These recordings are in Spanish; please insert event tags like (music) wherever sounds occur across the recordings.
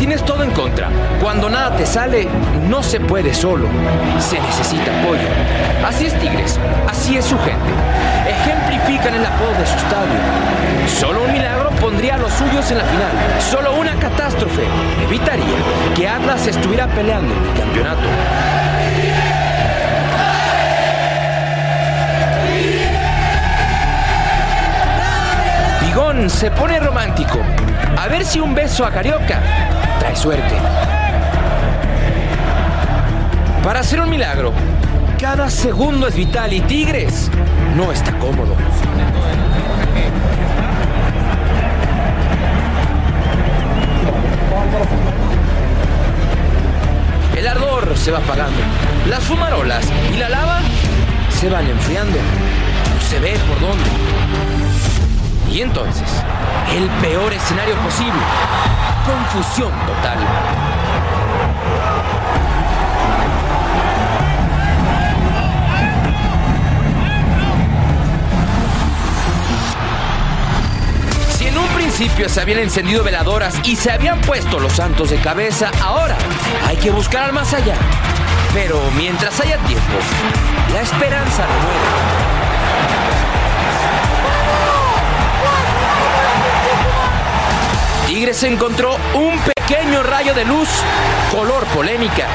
Tienes todo en contra, cuando nada te sale, no se puede solo. Se necesita apoyo. Así es Tigres, así es su gente. Ejemplifican el apodo de su estadio. Solo un milagro pondría a los suyos en la final. Solo una catástrofe evitaría que Atlas estuviera peleando en el campeonato. Bigón se pone romántico. A ver si un beso a Carioca suerte. Para hacer un milagro, cada segundo es vital y Tigres no está cómodo. El ardor se va apagando. Las fumarolas y la lava se van enfriando. No se ve por dónde. Y entonces, el peor escenario posible. Confusión total. Si en un principio se habían encendido veladoras y se habían puesto los santos de cabeza, ahora hay que buscar al más allá. Pero mientras haya tiempo, la esperanza no muere. Tigres encontró un pequeño rayo de luz, color polémica.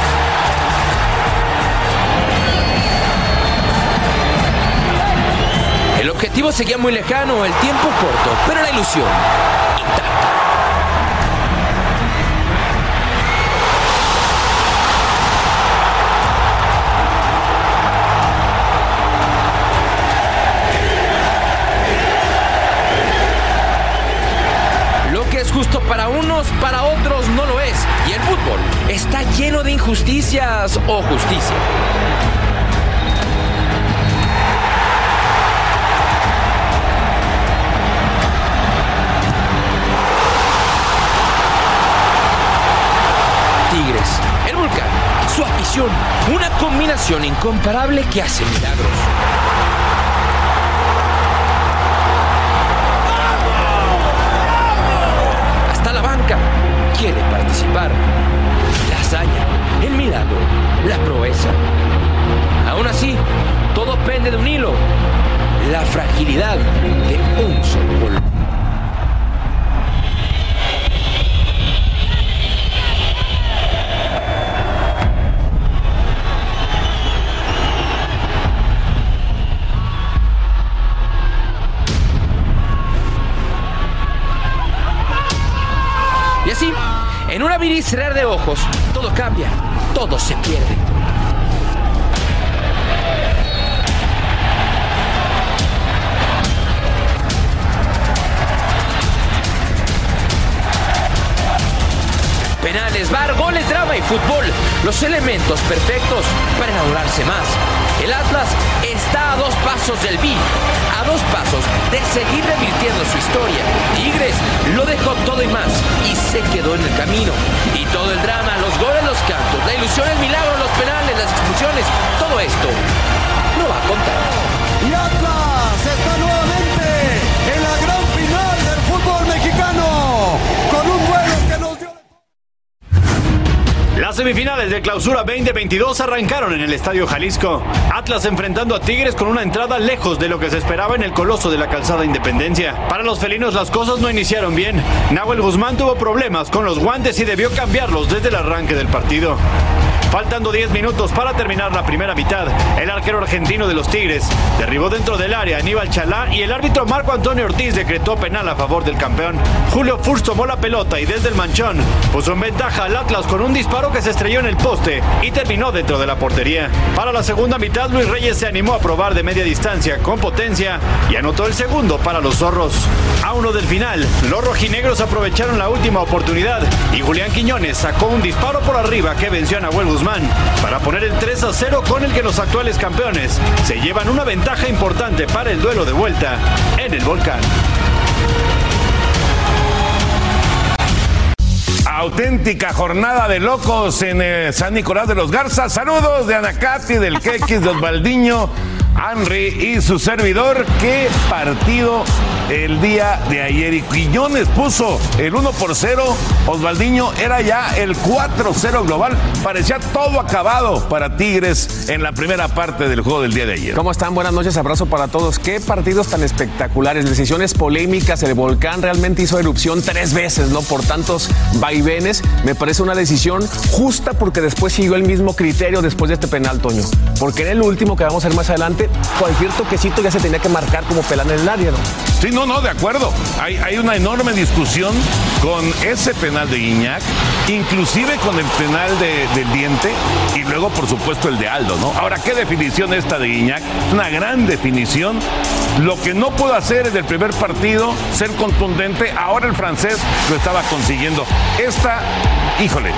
El objetivo seguía muy lejano, el tiempo corto, pero la ilusión justo para unos, para otros no lo es. Y el fútbol está lleno de injusticias o justicia. Tigres, el volcán, su afición, una combinación incomparable que hace milagros. Quiere participar. La hazaña, el milagro, la proeza. Aún así, todo pende de un hilo. La fragilidad de un solo gol. Un abrir cerrar de ojos, todo cambia, todo se pierde. Penales, bar, goles, drama y fútbol. Los elementos perfectos para enamorarse más. El Atlas está a dos pasos del B, a dos pasos de seguir revirtiendo su historia. Tigres lo dejó todo y más y se quedó en el camino. Y todo el drama, los goles, los cantos, la ilusión, el milagro, los penales, las expulsiones, todo esto no va a contar. Las semifinales de clausura 2022 arrancaron en el Estadio Jalisco. Atlas enfrentando a Tigres con una entrada lejos de lo que se esperaba en el coloso de la calzada Independencia. Para los felinos las cosas no iniciaron bien. Nahuel Guzmán tuvo problemas con los guantes y debió cambiarlos desde el arranque del partido. Faltando 10 minutos para terminar la primera mitad, el arquero argentino de los Tigres derribó dentro del área a Aníbal Chalá y el árbitro Marco Antonio Ortiz decretó penal a favor del campeón. Julio Furch tomó la pelota y desde el manchón puso en ventaja al Atlas con un disparo que se estrelló en el poste y terminó dentro de la portería. Para la segunda mitad, Luis Reyes se animó a probar de media distancia con potencia y anotó el segundo para los zorros. A uno del final, los rojinegros aprovecharon la última oportunidad y Julián Quiñones sacó un disparo por arriba que venció a Nahuel Guzmán para poner el 3 a 0 con el que los actuales campeones se llevan una ventaja importante para el duelo de vuelta en el volcán. Auténtica jornada de locos en eh, San Nicolás de los Garzas. Saludos de Anacati, del Quequis, de Osvaldiño, Henry y su servidor. Qué partido el día de ayer. Y Quiñones puso el 1 por 0. Osvaldiño era ya el 4-0 global. Parecía todo acabado para Tigres en la primera parte del juego del día de ayer. ¿Cómo están? Buenas noches, abrazo para todos. Qué partidos tan espectaculares, decisiones polémicas. El volcán realmente hizo erupción tres veces, ¿no? Por tantos vaivenes. Me parece una decisión justa porque después siguió el mismo criterio después de este penal, Toño. Porque en el último que vamos a ver más adelante, cualquier toquecito ya se tenía que marcar como pelán en el área, ¿no? Sí, no, no, de acuerdo. Hay, hay una enorme discusión con ese penal de Guiñac, inclusive con el penal de- del diente y luego, por supuesto, el de Aldo, ¿no? Ahora, ¿qué definición esta de Guiñac? Una gran definición. Lo que no pudo hacer en el primer partido, ser contundente, ahora el francés lo estaba consiguiendo. Esta, híjole.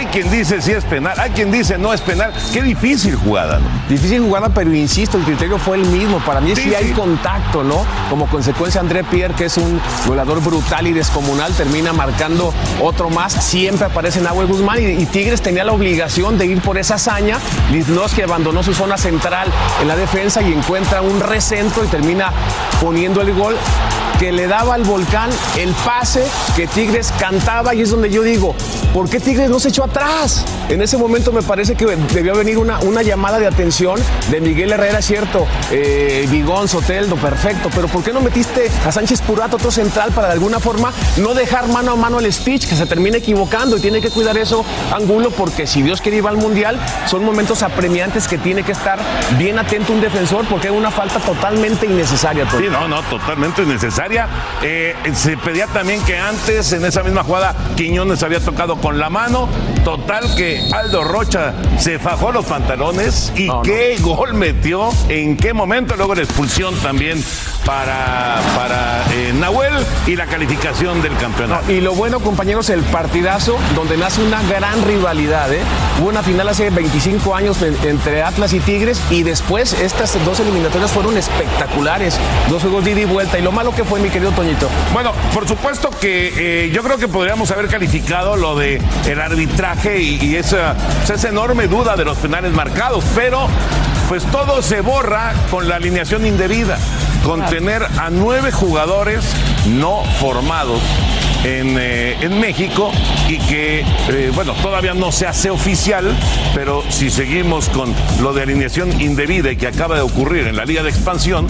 Hay quien dice si es penal, hay quien dice no es penal. Qué difícil jugada, ¿no? Difícil jugada, pero insisto, el criterio fue el mismo. Para mí sí, Sí, hay sí. contacto, ¿no? Como consecuencia, André Pierre, que es un goleador brutal y descomunal, termina marcando otro más. Siempre aparece Nahuel Guzmán y, y Tigres tenía la obligación de ir por esa hazaña. Liznoski abandonó su zona central en la defensa y encuentra un recentro y termina poniendo el gol que le daba al volcán el pase que Tigres cantaba y es donde yo digo, ¿por qué Tigres no se echó atrás? En ese momento me parece que debió venir una, una llamada de atención de Miguel Herrera, cierto, eh, Vigón, Soteldo, perfecto, pero ¿por qué no metiste a Sánchez Purato, otro central, para de alguna forma no dejar mano a mano el speech, que se termine equivocando y tiene que cuidar eso Angulo, porque si Dios quiere ir al Mundial, son momentos apremiantes que tiene que estar bien atento un defensor porque es una falta totalmente innecesaria. Toño. Sí, no, no, totalmente innecesaria. Eh, se pedía también que antes, en esa misma jugada, Quiñones había tocado con la mano. Total que Aldo Rocha se fajó los pantalones y No, qué gol metió, en qué momento, luego la expulsión también para, para eh, Nahuel y la calificación del campeonato. Y lo bueno, compañeros, el partidazo donde nace una gran rivalidad. ¿eh? Hubo una final hace 25 años en- entre Atlas y Tigres y después estas dos eliminatorias fueron espectaculares. Dos juegos de ida y vuelta. Y lo malo que fue, mi querido Toñito. Bueno, por supuesto que eh, yo creo que podríamos haber calificado lo de el arbitraje y, y esa, esa enorme duda de los penales marcados, pero pues todo se borra con la alineación indebida, con tener a nueve jugadores no formados. En, eh, en México y que, eh, bueno, todavía no se hace oficial, pero si seguimos con lo de alineación indebida y que acaba de ocurrir en la Liga de Expansión,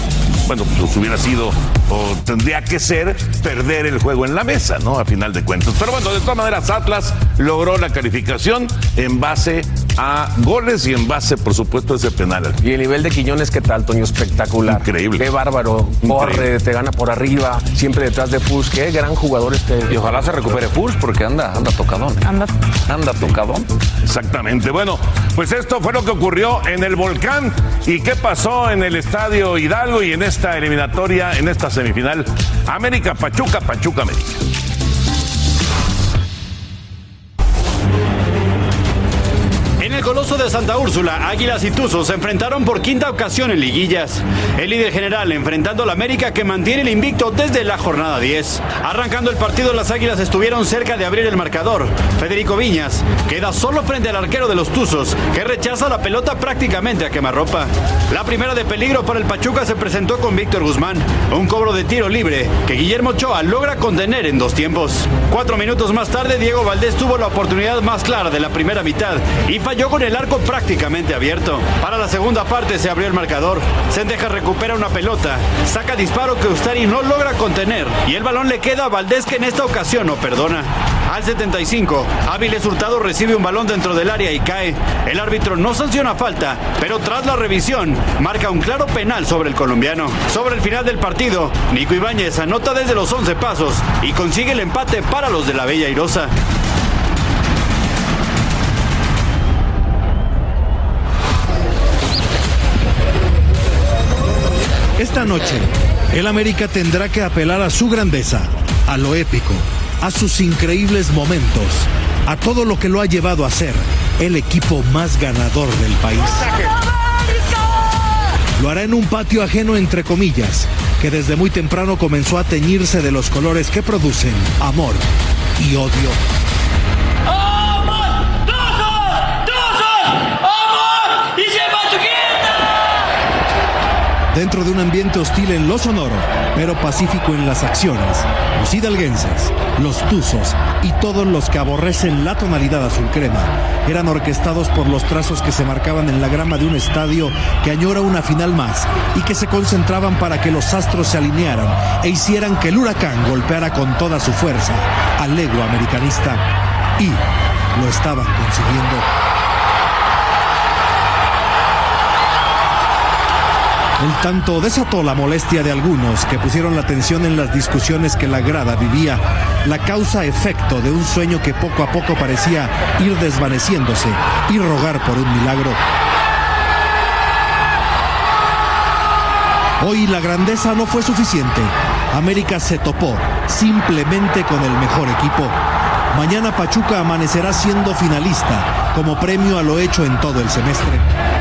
bueno, pues hubiera sido o tendría que ser perder el juego en la mesa, ¿no? A final de cuentas. Pero bueno, de todas maneras, Atlas logró la calificación en base a goles y en base, por supuesto, ese penal. Y el nivel de Quiñones, ¿qué tal, Toño? Espectacular. Increíble. Qué bárbaro. Corre, te gana por arriba, siempre detrás de Fus. Qué gran jugador este. Y ojalá se recupere Fus porque anda, anda tocadón. ¿eh? Anda. Anda tocadón. Exactamente. Bueno, pues esto fue lo que ocurrió en el volcán y qué pasó en el estadio Hidalgo y en esta eliminatoria, en esta semifinal. América Pachuca, Pachuca América. El Coloso de Santa Úrsula, Águilas y Tuzos se enfrentaron por quinta ocasión en liguillas. El líder general enfrentando al América que mantiene el invicto desde la jornada 10. Arrancando el partido, las Águilas estuvieron cerca de abrir el marcador. Federico Viñas queda solo frente al arquero de los Tuzos, que rechaza la pelota prácticamente a quemarropa. La primera de peligro para el Pachuca se presentó con Víctor Guzmán, un cobro de tiro libre que Guillermo Ochoa logra contener en dos tiempos. Cuatro minutos más tarde, Diego Valdés tuvo la oportunidad más clara de la primera mitad y falló con el arco prácticamente abierto. Para la segunda parte se abrió el marcador. Sendeja recupera una pelota, saca disparo que Ustari no logra contener y el balón le queda a Valdés que en esta ocasión no perdona. Al 75, Áviles Hurtado recibe un balón dentro del área y cae. El árbitro no sanciona falta, pero tras la revisión marca un claro penal sobre el colombiano. Sobre el final del partido, Nico Ibáñez anota desde los 11 pasos y consigue el empate para los de la Bella Irosa. Esta noche, el América tendrá que apelar a su grandeza, a lo épico, a sus increíbles momentos, a todo lo que lo ha llevado a ser el equipo más ganador del país. Lo hará en un patio ajeno entre comillas, que desde muy temprano comenzó a teñirse de los colores que producen amor y odio. Dentro de un ambiente hostil en lo sonoro, pero pacífico en las acciones, los hidalguenses, los tuzos y todos los que aborrecen la tonalidad azul crema eran orquestados por los trazos que se marcaban en la grama de un estadio que añora una final más y que se concentraban para que los astros se alinearan e hicieran que el huracán golpeara con toda su fuerza al ego americanista y lo estaban consiguiendo. El tanto desató la molestia de algunos que pusieron la atención en las discusiones que la grada vivía, la causa-efecto de un sueño que poco a poco parecía ir desvaneciéndose y rogar por un milagro. Hoy la grandeza no fue suficiente. América se topó simplemente con el mejor equipo. Mañana Pachuca amanecerá siendo finalista como premio a lo hecho en todo el semestre.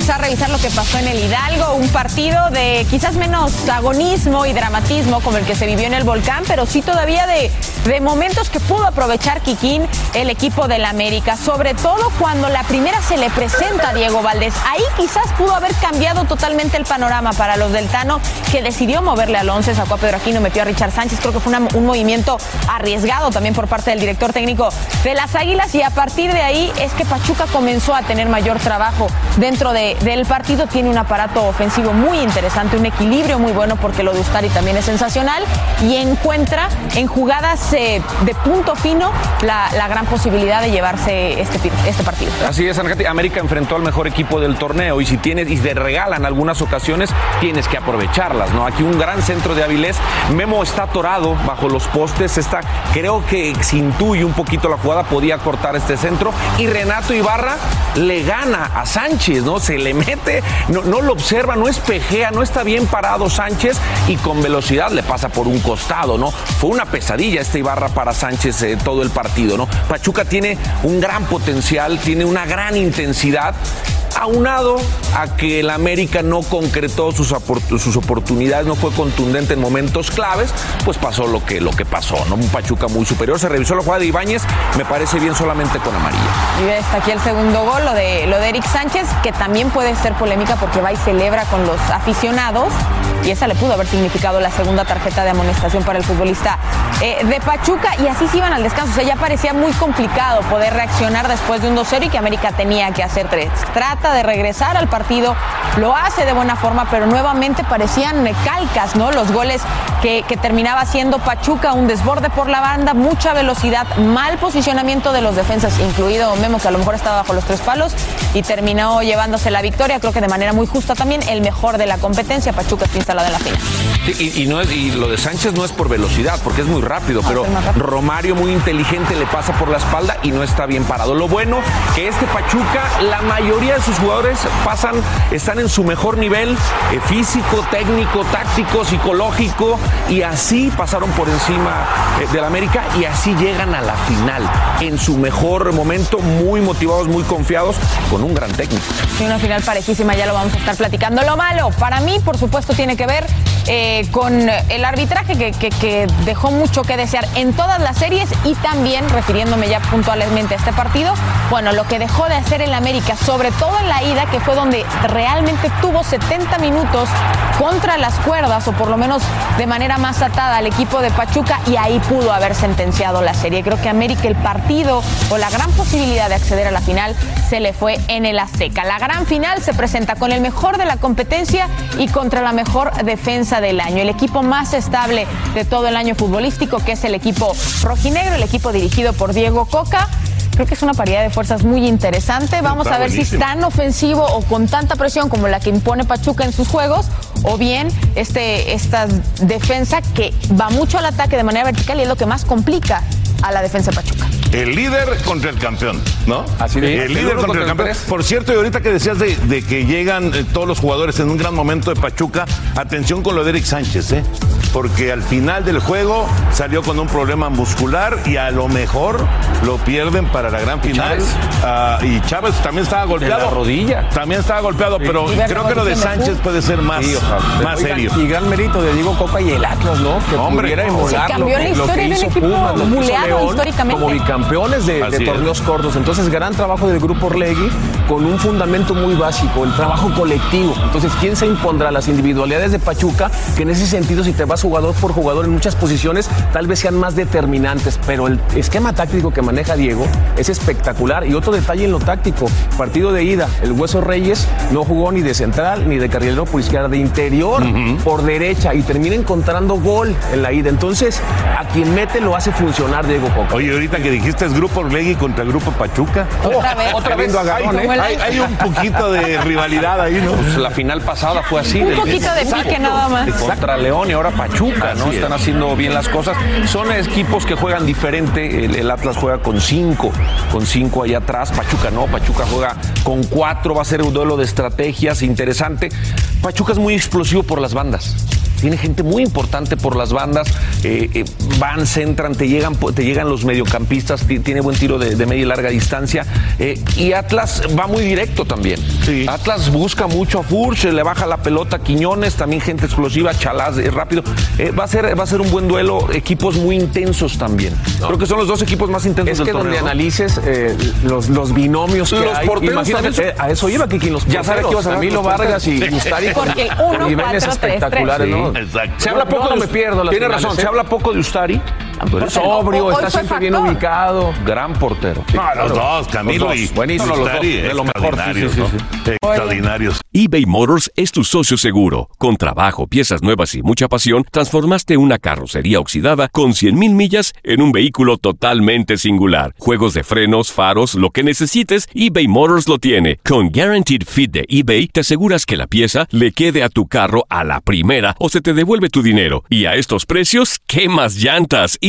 Vamos a revisar lo que pasó en el Hidalgo, un partido de quizás menos agonismo y dramatismo como el que se vivió en el volcán, pero sí todavía de, de momentos que pudo aprovechar Kikín, el equipo del América, sobre todo cuando la primera se le presenta a Diego Valdés. Ahí quizás pudo haber cambiado totalmente el panorama para los del Tano, que decidió moverle al 11, sacó a Pedro Aquino, metió a Richard Sánchez, creo que fue un movimiento arriesgado también por parte del director técnico de las Águilas. Y a partir de ahí es que Pachuca comenzó a tener mayor trabajo dentro de- del partido, tiene un aparato ofensivo muy interesante, un equilibrio muy bueno porque lo de Ustari también es sensacional. Y encuentra en jugadas de punto fino la, gran posibilidad de llevarse este, este partido. Así es. América enfrentó al mejor equipo del torneo y si tienes y te regalan algunas ocasiones, tienes que aprovecharlas, ¿no? Aquí un gran centro de Avilés. Memo está atorado bajo los postes, está, creo que se intuye un poquito la jugada, podía cortar este centro y Renato Ibarra le gana a Sánchez, ¿no? Se le mete, no, no lo observa, no espejea, no está bien parado Sánchez y con velocidad le pasa por un costado, ¿no? Fue una pesadilla este Ibarra para Sánchez eh, todo el partido, ¿no? Pachuca tiene un gran potencial, tiene una gran intensidad. Aunado a que el América no concretó sus, sus oportunidades, no fue contundente en momentos claves, pues pasó lo que, lo que pasó, ¿no? Un Pachuca muy superior. Se revisó la jugada de Ibáñez, me parece bien solamente con amarilla. Y está aquí el segundo gol, lo de, lo de Eric Sánchez, que también puede ser polémica porque va y celebra con los aficionados. Y esa le pudo haber significado la segunda tarjeta de amonestación para el futbolista eh, de Pachuca. Y así se iban al descanso. O sea, ya parecía muy complicado poder reaccionar después de un 2-0 y que América tenía que hacer tres. Trata de regresar al partido, lo hace de buena forma, pero nuevamente parecían calcas, ¿no? Los goles que, terminaba siendo Pachuca, un desborde por la banda, mucha velocidad, mal posicionamiento de los defensas, incluido Memo, que a lo mejor estaba bajo los tres palos, y terminó llevándose la victoria, creo que de manera muy justa también, el mejor de la competencia, Pachuca está instalado en la final. Sí, y, y no es, y lo de Sánchez no es por velocidad, porque es muy rápido, pero más rápido. Romario muy inteligente le pasa por la espalda y no está bien parado. Lo bueno que este Pachuca, la mayoría de sus jugadores pasan, están en su mejor nivel eh, físico, técnico, táctico, psicológico, y así pasaron por encima eh, del América y así llegan a la final en su mejor momento, muy motivados, muy confiados, con un gran técnico. Sí, una final parejísima, ya lo vamos a estar platicando. Lo malo, para mí, por supuesto, tiene que ver eh, con el arbitraje que, que- dejó mucho que desear en todas las series y también, refiriéndome ya puntualmente a este partido, bueno, lo que dejó de hacer el América, sobre todo en la ida, que fue donde realmente tuvo 70 minutos contra las cuerdas, o por lo menos de manera más atada al equipo de Pachuca, y ahí pudo haber sentenciado la serie. Creo que América, el partido o la gran posibilidad de acceder a la final, se le fue en el Azteca. La gran final se presenta con el mejor de la competencia y contra la mejor defensa del año. El equipo más estable de todo el año futbolístico, que es el equipo rojinegro, el equipo dirigido por Diego Coca. Creo que es una paridad de fuerzas muy interesante. Vamos Está a ver si es tan ofensivo o con tanta presión como la que impone Pachuca en sus juegos, o bien este, esta defensa que va mucho al ataque de manera vertical y es lo que más complica a la defensa de Pachuca. El líder contra el campeón, ¿no? Así es. El líder contra el campeón. tres. Por cierto, y ahorita que decías de, de que llegan eh, todos los jugadores en un gran momento de Pachuca, atención con lo de Eric Sánchez, ¿eh? Porque al final del juego salió con un problema muscular y a lo mejor lo pierden para la gran final. Chávez. Ah, y Chávez también estaba golpeado. la rodilla. También estaba golpeado, pero de creo que lo de de Sánchez puede ser más, Sí, más Oigan, serio. Y gran mérito de Diego Coca y el Atlas, ¿no? Que Hombre, pudiera se emular cambió la historia que de un hizo equipo Pumas, lo que hizo buleado León históricamente. como bicampeones de, torneos cortos. Entonces, gran trabajo del grupo Orlegui con un fundamento muy básico, el trabajo colectivo. Entonces, ¿quién se impondrá? Las individualidades de Pachuca, que en ese sentido, si te vas jugador por jugador en muchas posiciones, tal vez sean más determinantes, pero el esquema táctico que maneja Diego es espectacular. Y otro detalle en lo táctico, partido de ida, el Hueso Reyes no jugó ni de central ni de carrilero por izquierda, de interior por derecha y termina encontrando gol en la ida. Entonces, a quien mete lo hace funcionar Diego Coca. Oye, ahorita que dijiste es Grupo Orlegui contra el Grupo Pachuca. Otra vez. otra vez. agarrón, hay, ¿eh? hay- hay un poquito de rivalidad ahí, ¿no? Pues la final pasada fue así. Un del- poquito de pique nada más. Contra León y ahora Pachuca, ¿no? Así es. Están haciendo bien las cosas. Son equipos que juegan diferente. El, el Atlas juega con cinco, con cinco allá atrás. Pachuca no, Pachuca juega con cuatro. Va a ser un duelo de estrategias interesante. Pachuca es muy explosivo por las bandas. Tiene gente muy importante por las bandas. eh, eh, van, centran, te llegan, te llegan los mediocampistas. ti- Tiene buen tiro de, de media y larga distancia. eh, y Atlas va muy directo también. Sí. Atlas busca mucho a Furch, le baja la pelota a Quiñones, también gente explosiva, Chalás eh, rápido. Eh, va, a ser, va a ser un buen duelo, equipos muy intensos también. Creo que son los dos equipos más intensos Es del que torneo. donde ¿no? analices eh, los, los binomios que Los hay, porteros imagínate, son- eh, a eso iba, Kiki, los Ya sabes que ibas a Camilo Vargas y con Porque el uno, niveles cuatro, tres, espectaculares, tres. ¿no? Exacto. Se habla poco no de me pierdo Tiene finales, razón, ¿eh? se habla poco de Ustari. Es Sobrio, Hoy está siempre bien ubicado. gran portero. No, los dos, Camilo Los dos, y buenísimos los dos, Ustari, de lo mejor, sí, extraordinarios, sí, ¿no? sí, Extraordinarios. eBay Motors es tu socio seguro. Con trabajo, piezas nuevas y mucha pasión, transformaste una carrocería oxidada con 100.000 millas en un vehículo totalmente singular. Juegos de frenos, faros, lo que necesites, eBay Motors lo tiene. Con Guaranteed Fit de eBay, te aseguras que la pieza le quede a tu carro a la primera o se te devuelve tu dinero. Y a estos precios, ¿qué más llantas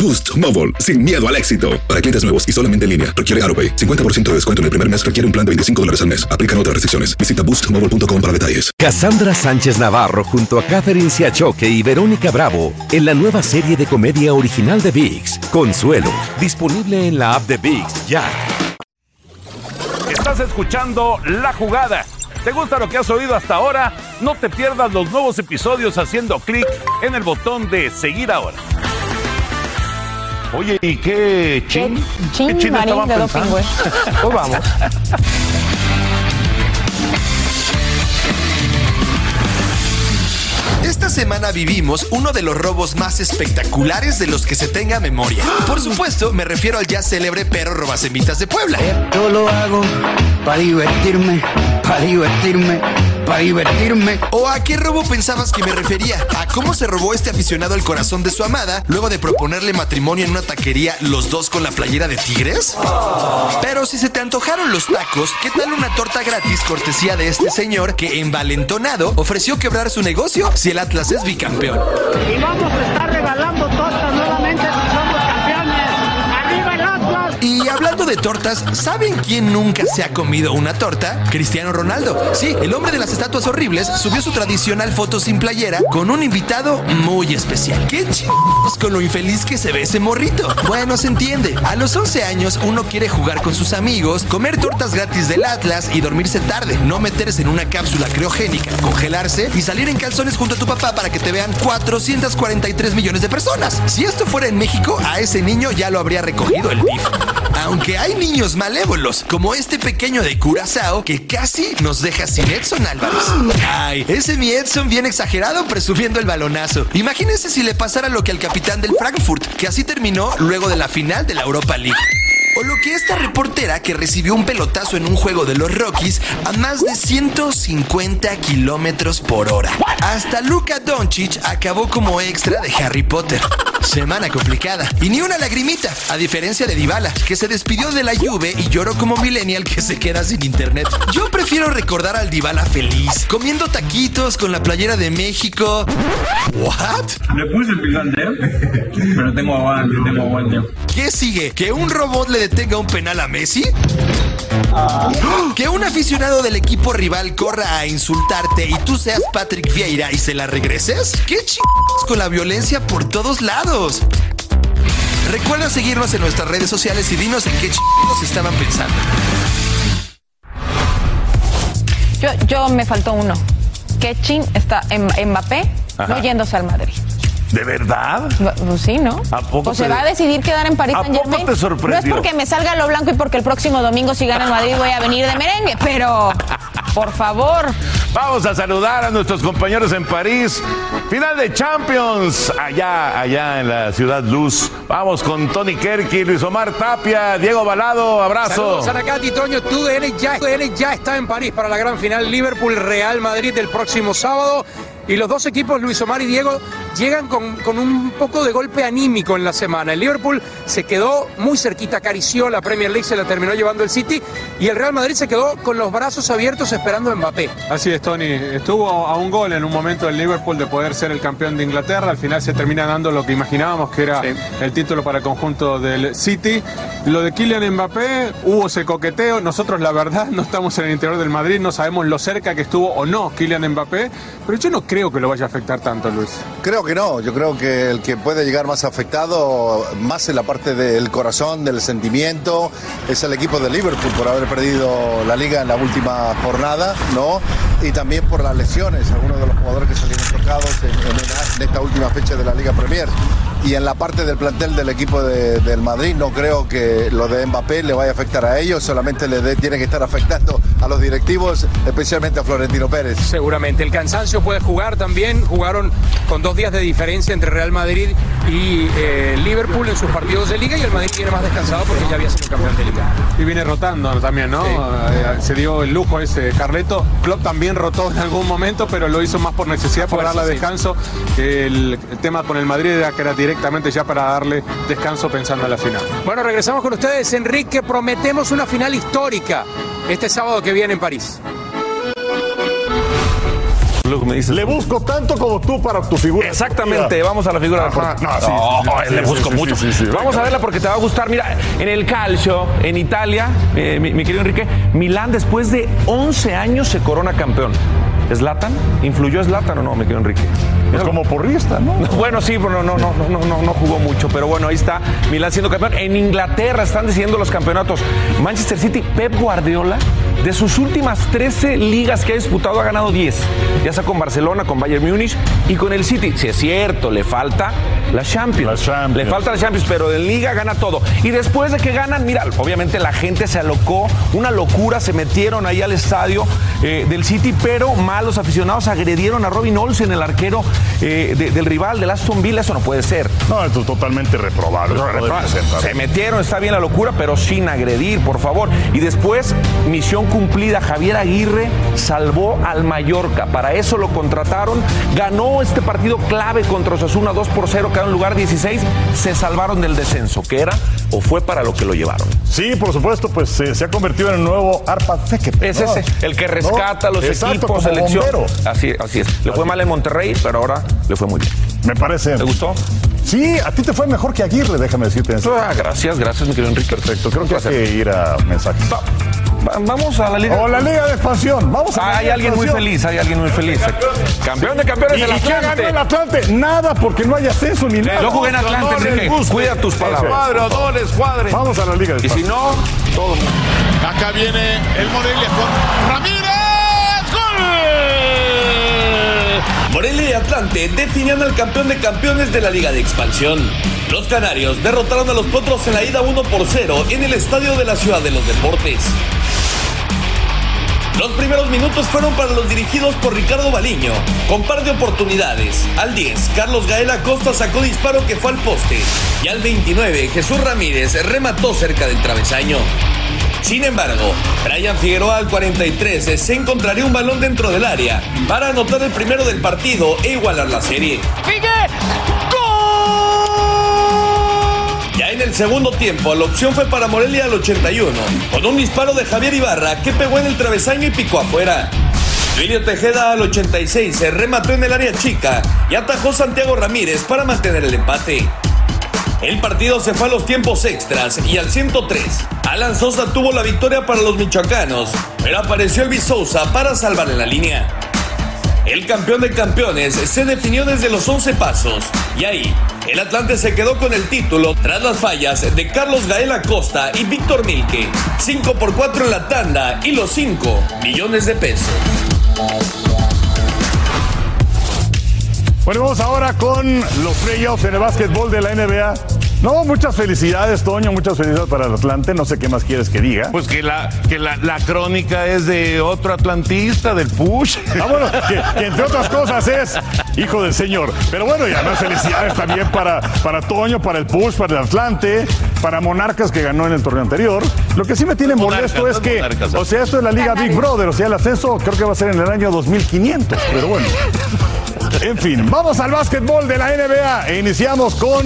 Boost Mobile, sin miedo al éxito. Para clientes nuevos y solamente en línea, requiere AroPay. 50% de descuento en el primer mes requiere un plan de 25 dólares al mes. Aplican otras restricciones. Visita boostmobile.com para detalles. Cassandra Sánchez Navarro junto a Catherine Siachoque y Verónica Bravo en la nueva serie de comedia original de VIX, Consuelo, disponible en la app de VIX ya. Estás escuchando La Jugada. ¿Te gusta lo que has oído hasta ahora? No te pierdas los nuevos episodios haciendo clic en el botón de seguir ahora. Oye, ¿y qué chin? Chin, ¿Qué chin Marín estaban de pensando? (laughs) Pues vamos. Esta semana vivimos uno de los robos más espectaculares de los que se tenga memoria. Por supuesto, me refiero al ya célebre perro robacemitas de Puebla. Yo lo hago para divertirme, para divertirme, para divertirme. ¿O a qué robo pensabas que me refería? ¿A cómo se robó este aficionado el corazón de su amada luego de proponerle matrimonio en una taquería los dos con la playera de tigres? Pero si se te antojaron los tacos, ¿qué tal una torta gratis cortesía de este señor que envalentonado ofreció quebrar su negocio si el Atlas es bicampeón? Y vamos a estar regalando tortas nuevamente de tortas, ¿saben quién nunca se ha comido una torta? Cristiano Ronaldo. Sí, el hombre de las estatuas horribles subió su tradicional foto sin playera con un invitado muy especial. ¿Qué chingos con lo infeliz que se ve ese morrito? Bueno, se entiende. A los 11 años uno quiere jugar con sus amigos, comer tortas gratis del Atlas y dormirse tarde, no meterse en una cápsula criogénica, congelarse y salir en calzones junto a tu papá para que te vean 443 millones de personas. Si esto fuera en México, a ese niño ya lo habría recogido el DIF. Aunque hay niños malévolos, como este pequeño de Curazao que casi nos deja sin Edson Álvarez. Ay, ese mi Edson bien exagerado presumiendo el balonazo. Imagínense si le pasara lo que al capitán del Frankfurt, que así terminó luego de la final de la Europa League. O lo que esta reportera que recibió un pelotazo en un juego de los Rockies a más de 150 kilómetros por hora. Hasta Luka Doncic acabó como extra de Harry Potter. Semana complicada. Y ni una lagrimita, a diferencia de Dybala, que se despidió de la Juve y lloró como millennial que se queda sin internet. Yo prefiero recordar al Dybala feliz, comiendo taquitos con la playera de México. ¿What? Le puse el picante, (laughs) pero tengo aguante, tengo aguante. ¿Qué sigue? ¿Que un robot le detenga un penal a Messi? ¿Que un aficionado del equipo rival corra a insultarte y tú seas Patrick Vieira y se la regreses? ¿Qué chingados con la violencia por todos lados? Recuerda seguirnos en nuestras redes sociales y dinos en qué chingados estaban pensando. Yo, yo me faltó uno. Que Chin está en Mbappé Ajá. no yéndose al Madrid. ¿De verdad? Pues sí, ¿no? ¿A poco Pues se va a decidir quedar en París ¿A Saint poco te sorprendió? No es porque me salga lo blanco y porque el próximo domingo si gana el Madrid voy a venir de merengue, pero por favor. Vamos a saludar a nuestros compañeros en París. Final de Champions, allá, allá en la ciudad Luz. Vamos con Tony Kerky, Luis Omar Tapia, Diego Balado, abrazo. Saludos Anacati, Toño, TUDN ya, TUDN ya está en París para la gran final Liverpool-Real Madrid del próximo sábado. Y los dos equipos, Luis Omar y Diego, llegan con, con un poco de golpe anímico en la semana. El Liverpool se quedó muy cerquita, acarició la Premier League, se la terminó llevando el City. Y el Real Madrid se quedó con los brazos abiertos esperando a Mbappé. Así es, Tony. Estuvo a un gol en un momento el Liverpool de poder ser el campeón de Inglaterra. Al final se termina dando lo que imaginábamos que era el título para el conjunto del City. Lo de Kylian Mbappé, hubo ese coqueteo. Nosotros, la verdad, (laughs) no estamos en el interior del Madrid, no sabemos lo cerca que estuvo o no Kylian Mbappé, pero yo no creo que lo vaya a afectar tanto, Luis. Creo que no, yo creo que el que puede llegar más afectado, más en la parte del corazón, del sentimiento, es el equipo de Liverpool por haber perdido la liga en la última jornada, ¿no? Y también por las lesiones, algunos de los jugadores que salieron tocados en- en esta última fecha de la Liga Premier. Y en la parte del plantel del equipo de- del Madrid, no creo que lo de Mbappé le vaya a afectar a ellos, solamente le de- tiene que estar afectando a los directivos, especialmente a Florentino Pérez. Seguramente. El cansancio puede jugar también. Jugaron con dos días de diferencia entre Real Madrid y eh, Liverpool en sus partidos de liga y el Madrid viene más descansado porque ya había sido campeón de liga. Y viene rotando también, ¿no? Eh, Se dio el lujo ese Carleto. Klopp también rotó en algún momento, pero lo hizo más por necesidad, por darle sí. descanso. El, el tema con el Madrid era que era directamente ya para darle descanso pensando en la final. Bueno, regresamos con ustedes, Enrique. Prometemos una final histórica este sábado que viene en París. Le busco tanto como tú para tu figura. Exactamente, vamos a la figura Ajá, no, sí, sí, sí, le sí, busco sí, mucho. sí, sí, sí. Vamos a verla porque te va a gustar. Mira, en el calcio, en Italia, eh, mi, mi querido Enrique, Milán después de 11 años se corona campeón. ¿Zlatan? ¿Influyó Zlatan o no, me quedo Enrique? Pues como porrista, ¿no? (laughs) Bueno, sí, pero no, no, no, no, no, no jugó mucho. Pero bueno, ahí está Milán siendo campeón. En Inglaterra están decidiendo los campeonatos. Manchester City, Pep Guardiola, de sus últimas 13 ligas que ha disputado, ha ganado 10. Ya sea con Barcelona, con Bayern Múnich y con el City. Si es cierto, le falta la Champions. Le falta la Champions, pero en Liga gana todo. Y después de que ganan, mira, obviamente la gente se alocó, una locura, se metieron ahí al estadio eh, del City, pero malos aficionados agredieron a Robin Olsen, el arquero eh, de- del rival del Aston Villa. Eso no puede ser. No, esto es totalmente reprobable. No. Se metieron, está bien la locura, pero sin agredir, por favor. Y después, misión cumplida. Javier Aguirre salvó al Mallorca. Para eso lo contrataron. Ganó este partido clave contra Osasuna 2 por 0, quedó en lugar 16. Se salvaron del descenso, que era o fue para lo que lo llevaron. Sí, por supuesto, pues eh, se ha convertido en el nuevo Arpad Fekete. Es ¿no? ese, el que rescata ¿No? los Exacto, equipos, selección. bombero. Así, así es. Le fue mal en Monterrey, pero ahora le fue muy bien. Me parece. ¿Te gustó? Sí, a ti te fue mejor que Aguirre, déjame decirte eso. Ah, gracias, gracias, mi querido Enrique. Perfecto, creo que hay que ir a mensajes. Va- Vamos a la Liga. O la Liga de Expansión. Vamos a Ah, hay alguien muy Expansión. feliz, hay alguien muy feliz. Campeón de campeones ¿Y, del qué ganó Atlante. el Atlante? Nada, porque no hay ascenso ni nada. Yo jugué en Atlante, Enrique. Cuida tus palabras. Cuadro, doble, escuadre. Vamos a la Liga de Y si Expansión. no, todo. Acá viene el Morelia con Ramírez. ¡Gol! Morelia y Atlante definían al campeón de campeones de la Liga de Expansión. Los canarios derrotaron a los potros en la ida 1 por 0 en el estadio de la Ciudad de los Deportes. Los primeros minutos fueron para los dirigidos por Ricardo Baliño, con par de oportunidades. Al 10, Carlos Gael Acosta sacó disparo que fue al poste. Y al 29, Jesús Ramírez remató cerca del travesaño. Sin embargo, Brian Figueroa al 43 se encontraría un balón dentro del área para anotar el primero del partido e igualar la serie. Ya segundo tiempo, la opción fue para Morelia al 81, con un disparo de Javier Ibarra que pegó en el travesaño y picó afuera. Duilio Tejeda al 86 se remató en el área chica y atajó Santiago Ramírez para mantener el empate. El partido se fue a los tiempos extras y al 103, Alan Sosa tuvo la victoria para los michoacanos, pero apareció Elvis Sousa para salvar en la línea. El campeón de campeones se definió desde los 11 pasos y ahí el Atlante se quedó con el título tras las fallas de Carlos Gael Acosta y Víctor Milke. 5 por 4 en la tanda y los 5 millones de pesos. Bueno, vamos ahora con los playoffs en el básquetbol de la NBA. No, muchas felicidades, Toño, muchas felicidades para el Atlante. No sé qué más quieres que diga. Pues que la, que la, la crónica es de otro atlantista, del Push. Ah, bueno, (laughs) que, que entre otras cosas es hijo del señor. Pero bueno, y además felicidades también para, para Toño, para el Push, para el Atlante, para Monarcas que ganó en el torneo anterior. Lo que sí me tiene molesto Monarcas, es que, Monarcas. o sea, esto es la Liga Big Brother, o sea, el ascenso creo que va a ser en el año 2500, pero bueno. (laughs) En fin, vamos al básquetbol de la NBA e iniciamos con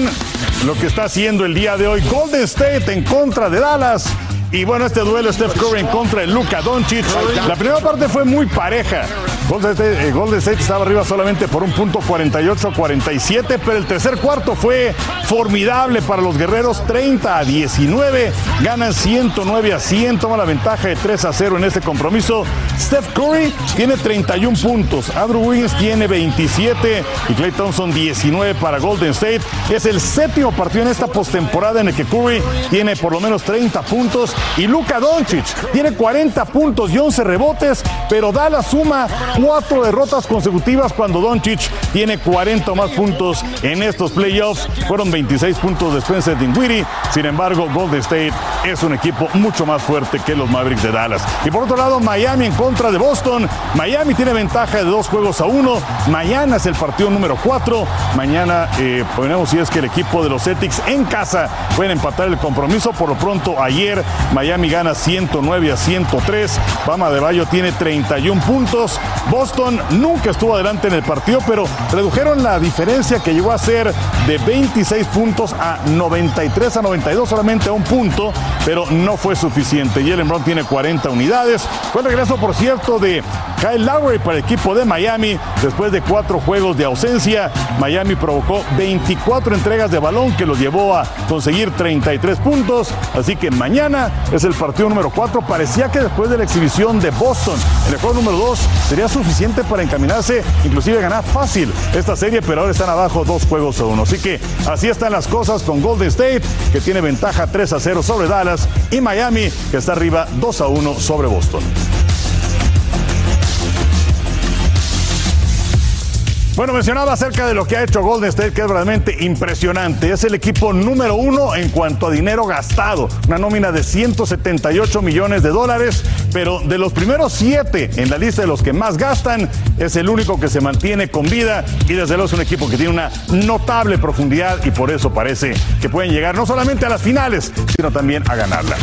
lo que está haciendo el día de hoy Golden State en contra de Dallas. Y bueno, este duelo Steph Curry en contra de Luka Doncic. La primera parte fue muy pareja. Golden State, eh, Golden State estaba arriba solamente por un punto 48-47, pero el tercer cuarto fue formidable para los guerreros, 30 a 19. Ganan 109 a 100, toma la ventaja de 3 a 0 en este compromiso. Steph Curry tiene 31 puntos, Andrew Wiggins tiene 27 y Clay Thompson 19 para Golden State. Es el séptimo partido en esta postemporada en el que Curry tiene por lo menos 30 puntos y Luka Doncic tiene 40 puntos y 11 rebotes, pero Dallas suma cuatro derrotas consecutivas cuando Doncic tiene 40 o más puntos en estos playoffs. Fueron 26 puntos de Spencer Dinwiddie. Sin embargo, Golden State es un equipo mucho más fuerte que los Mavericks de Dallas. Y por otro lado, Miami en contra de Boston. Miami tiene ventaja de dos juegos a uno. Mañana es el partido número 4. Mañana eh, veremos si es que el equipo de los Celtics en casa pueden empatar el compromiso. Por lo pronto, ayer Miami gana 109 a 103. Bama de Bayo tiene 31 puntos. Boston nunca estuvo adelante en el partido, pero redujeron la diferencia que llegó a ser de 26 puntos a 93 a 92, solamente a un punto, pero no fue suficiente. Jalen Brown tiene 40 unidades. Fue el regreso, por cierto, de Kyle Lowry para el equipo de Miami después de cuatro juegos de ausencia. Miami provocó 24 entregas de balón que los llevó a conseguir 33 puntos. Así que mañana es el partido número 4. Parecía que después de la exhibición de Boston el juego número 2 sería suficiente para encaminarse, inclusive ganar fácil esta serie, pero ahora están abajo dos juegos a uno. Así que así están las cosas con Golden State, que tiene ventaja 3 a 0 sobre Dallas, y Miami, que está arriba 2 a 1 sobre Boston. Bueno, mencionaba acerca de lo que ha hecho Golden State, que es realmente impresionante. Es el equipo número uno en cuanto a dinero gastado. Una nómina de 178 millones de dólares, pero de los primeros siete en la lista de los que más gastan, es el único que se mantiene con vida y desde luego es un equipo que tiene una notable profundidad y por eso parece que pueden llegar no solamente a las finales, sino también a ganarla.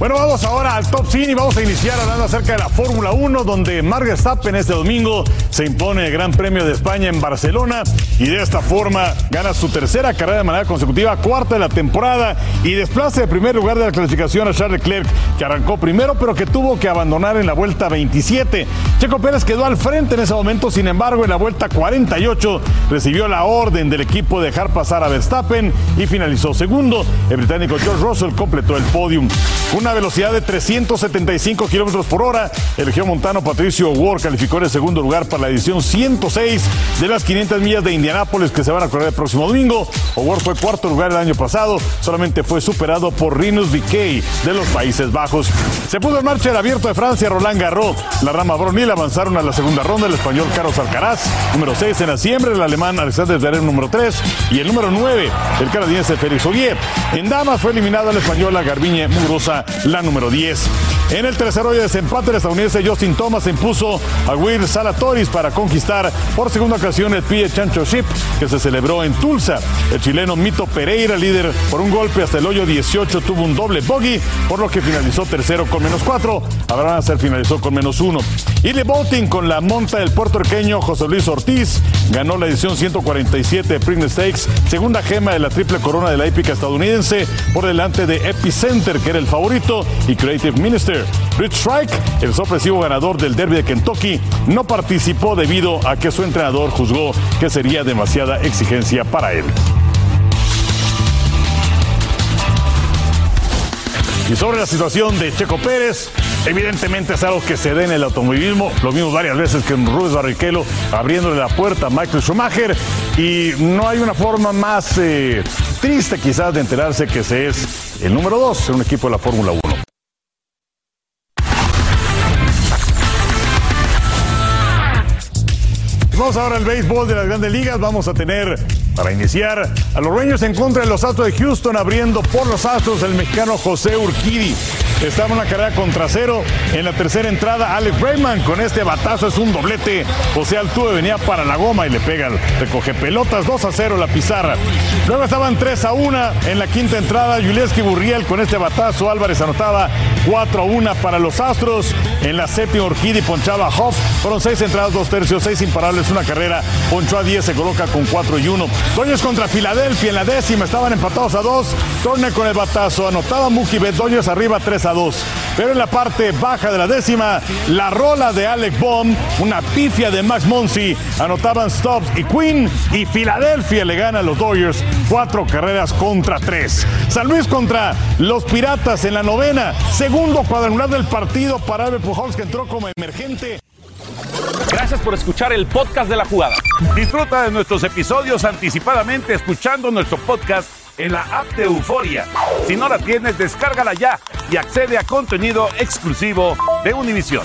Bueno, vamos ahora al top 100 y vamos a iniciar hablando acerca de la Fórmula 1, donde Mark Verstappen este domingo se impone el Gran Premio de España en Barcelona y de esta forma gana su tercera carrera de manera consecutiva, cuarta de la temporada y desplaza de primer lugar de la clasificación a Charles Leclerc, que arrancó primero pero que tuvo que abandonar en la vuelta 27. Checo Pérez quedó al frente en ese momento, sin embargo en la vuelta 48 recibió la orden del equipo de dejar pasar a Verstappen y finalizó segundo. El británico George Russell completó el podium. Velocidad de 375 kilómetros por hora. El geomontano Patricio Ward calificó en el segundo lugar para la edición 106 de las 500 millas de Indianápolis que se van a correr el próximo domingo. Ward fue cuarto lugar el año pasado, solamente fue superado por Rinus Viquet de los Países Bajos. Se puso en marcha el abierto de Francia, Roland Garros. La rama Bronil avanzaron a la segunda ronda el español Carlos Alcaraz, número 6 en la siembra, el alemán Alexander Zverev número 3 y el número 9, el canadiense Félix Ogier. En damas fue eliminada la española Garbiñe Mugrosa, la número 10. En el tercer hoyo de desempate, el estadounidense Justin Thomas impuso a Will Salatoris para conquistar por segunda ocasión el PGA Championship que se celebró en Tulsa. El chileno Mito Pereira, líder por un golpe hasta el hoyo 18, tuvo un doble bogey, por lo que finalizó tercero con menos 4. Abraham Hacer finalizó con menos 1. Y Le Boating con la monta del puertorriqueño José Luis Ortiz ganó la edición 147 de Preakness Stakes, segunda gema de la triple corona de la épica estadounidense, por delante de Epicenter, que era el favorito, y Creative Minister. Rich Strike, el sorpresivo ganador del Derby de Kentucky, no participó debido a que su entrenador juzgó que sería demasiada exigencia para él. Y sobre la situación de Checo Pérez, evidentemente es algo que se da en el automovilismo. Lo vimos varias veces que Rubens Barrichello abriéndole la puerta a Michael Schumacher. Y no hay una forma más eh, triste quizás de enterarse que se es el número dos en un equipo de la Fórmula 1. Ahora al béisbol de las grandes ligas. Vamos a tener, para iniciar, a los Rangers en contra de los Astros de Houston, abriendo por los Astros el mexicano José Urquidi. Estaba una carrera contra cero. En la tercera entrada, Alex Rayman con este batazo es un doblete. José Altuve venía para la goma y le pegan. Recoge pelotas 2 a 0 la pizarra. Luego estaban 3 a 1 en la quinta entrada. Yulieski Burriel con este batazo. Álvarez anotaba 4 a 1 para los Astros. En la séptima, Urquidi ponchaba Hoff. Fueron 6 entradas, 2 tercios, 6 imparables, una carrera. Ponchó a 10, se coloca con 4 y 1. Dodgers contra Filadelfia en la décima. Estaban empatados a 2. Turner con el batazo. Anotaba Betts. Dodgers arriba 3 a 2. Pero en la parte baja de la décima, la rola de Alec Baum, una pifia de Max Monsi, anotaban Stubbs y Quinn y Filadelfia le gana a los Dodgers cuatro carreras contra tres. San Luis contra los Piratas en la novena, segundo cuadrangular del partido para Albert Pujols que entró como emergente. Gracias por escuchar el podcast de la jugada. Disfruta de nuestros episodios anticipadamente escuchando nuestro podcast en la app de Euforia. Si no la tienes, descárgala ya y accede a contenido exclusivo de Univision.